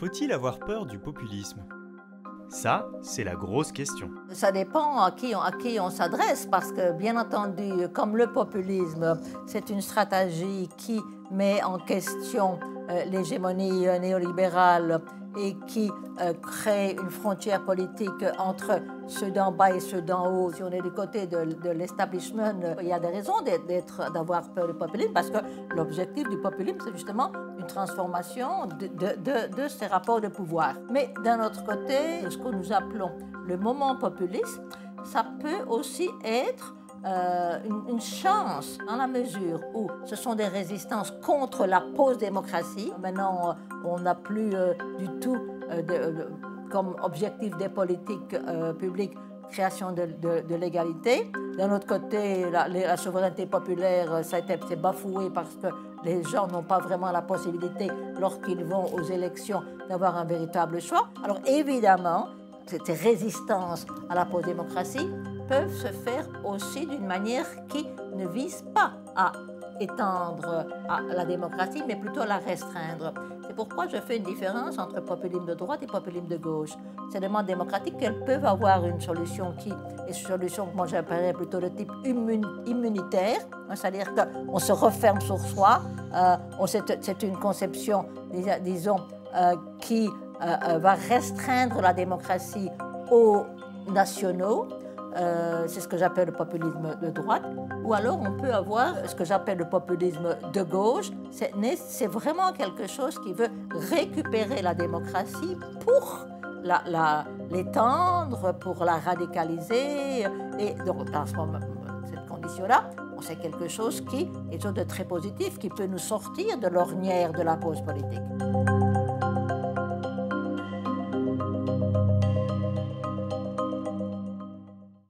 Faut-il avoir peur du populisme? Ça, c'est la grosse question. Ça dépend à qui on, s'adresse, parce que bien entendu, comme le populisme, c'est une stratégie qui met en question euh, l'hégémonie néolibérale et qui euh, crée une frontière politique entre ceux d'en bas et ceux d'en haut. Si on est du côté de, l'establishment, il y a des raisons d'être, d'avoir peur du populisme parce que l'objectif du populisme, c'est justement transformation de, ces rapports de pouvoir. Mais d'un autre côté, ce que nous appelons le moment populiste, ça peut aussi être euh, une, chance dans la mesure où ce sont des résistances contre la post-démocratie. Maintenant, on n'a plus euh, du tout euh, comme objectif des politiques publiques création de, l'égalité. D'un autre côté, la, souveraineté populaire, ça a été bafoué parce que les gens n'ont pas vraiment la possibilité, lorsqu'ils vont aux élections, d'avoir un véritable choix. Alors évidemment, ces résistances à la post-démocratie peuvent se faire aussi d'une manière qui ne vise pas à étendre la démocratie, mais plutôt la restreindre. C'est pourquoi je fais une différence entre populisme de droite et populisme de gauche. Ces demandes démocratiques, elles peuvent avoir une solution qui est une solution que moi j'appellerais plutôt de type immunitaire, c'est-à-dire qu'on se referme sur soi. Euh, c'est une conception, disons, euh, qui euh, va restreindre la démocratie aux nationaux euh, c'est ce que j'appelle le populisme de droite, ou alors on peut avoir ce que j'appelle le populisme de gauche. C'est vraiment quelque chose qui veut récupérer la démocratie pour l'étendre, pour la radicaliser. Et donc, dans cette condition-là, c'est quelque chose qui est de très positif, qui peut nous sortir de l'ornière de la pause politique.